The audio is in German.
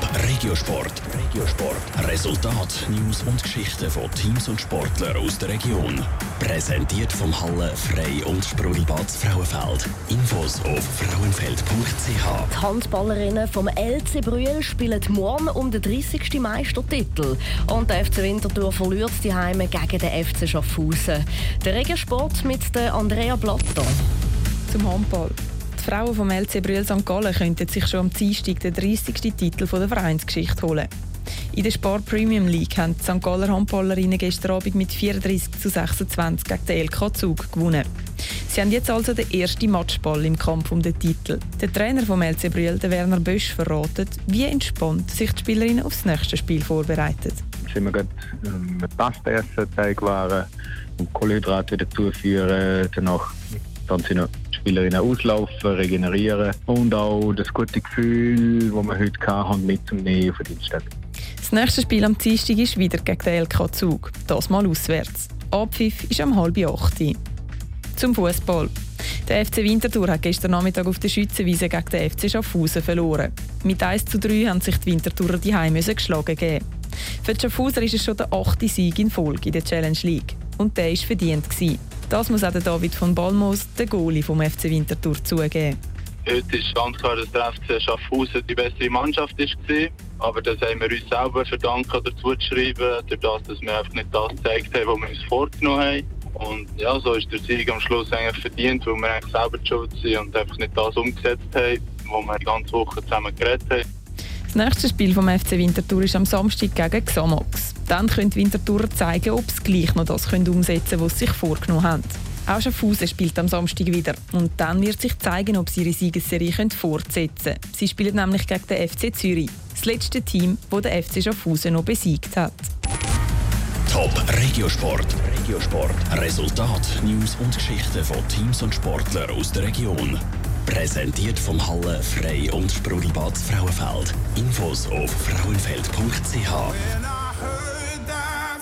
Top Regiosport. Regiosport. Resultat, News und Geschichten von Teams und Sportlern aus der Region. Präsentiert vom Halle Frei und Sprudelbad Frauenfeld. Infos auf frauenfeld.ch. Die Handballerinnen vom LC Brühl spielen morgen um den 30. Meistertitel. Und der FC Winterthur verliert die Heime gegen den FC Schaffhausen. Der Regiosport mit der Andrea Blatter. Zum Handball. Frauen vom LC Brühl St. Gallen könnten sich schon am Dienstag den 30. Titel der Vereinsgeschichte holen. In der Sport Premium League haben die St. Galler Handballerinnen gestern Abend mit 34 zu 26 gegen den LK Zug gewonnen. Sie haben jetzt also den ersten Matchball im Kampf um den Titel. Der Trainer vom LC Brühl, Werner Bösch, verratet, wie entspannt sich die Spielerinnen aufs nächste Spiel vorbereitet. Jetzt sind wir gerade ähm, mit Pasta essen, Teigwaren und Kohlenhydrate wieder zuführen. Danach dann sind noch Spielerinnen auslaufen, regenerieren und auch das gute Gefühl, das wir heute hatten, mitzunehmen auf den Dienstag. Das nächste Spiel am Dienstag ist wieder gegen den LK Zug, das mal auswärts. Abpfiff ist am halb acht. Zum Fußball. Der FC Winterthur hat gestern Nachmittag auf der Schützenwiese gegen den FC Schaffhausen verloren. Mit 1 zu 3 haben sich die Winterthurer die Heim geschlagen geben. Für die Schaffhauser ist es schon der achte Sieg in Folge in der Challenge League. Und der war verdient. Gewesen. Das muss auch David von Balmos, der Goalie vom FC Winterthur, zugeben. Heute ist ganz klar, dass der FC Schaffhausen die bessere Mannschaft war. Aber das haben wir uns selber verdanken oder zuzuschreiben, durch das, dass wir einfach nicht das gezeigt haben, was wir uns vorgenommen haben. Und ja, so ist der Sieg am Schluss eigentlich verdient, weil wir eigentlich selber schuld sind und einfach nicht das umgesetzt haben, was wir die ganze Woche zusammen geredet haben. Das nächste Spiel vom FC Winterthur ist am Samstag gegen Xamax. Dann können die Winterthurer zeigen, ob sie gleich noch das umsetzen können, was sie sich vorgenommen haben. Auch Schaffhausen spielt am Samstag wieder. Und dann wird sich zeigen, ob sie ihre Siegesserie fortsetzen können. Sie spielen nämlich gegen den FC Zürich, das letzte Team, das der FC Schaffhausen noch besiegt hat. Top Regiosport. Regiosport. Resultat, News und Geschichten von Teams und Sportlern aus der Region. Präsentiert vom Halle Frei und Sprudelbad Frauenfeld. Infos auf frauenfeld.ch.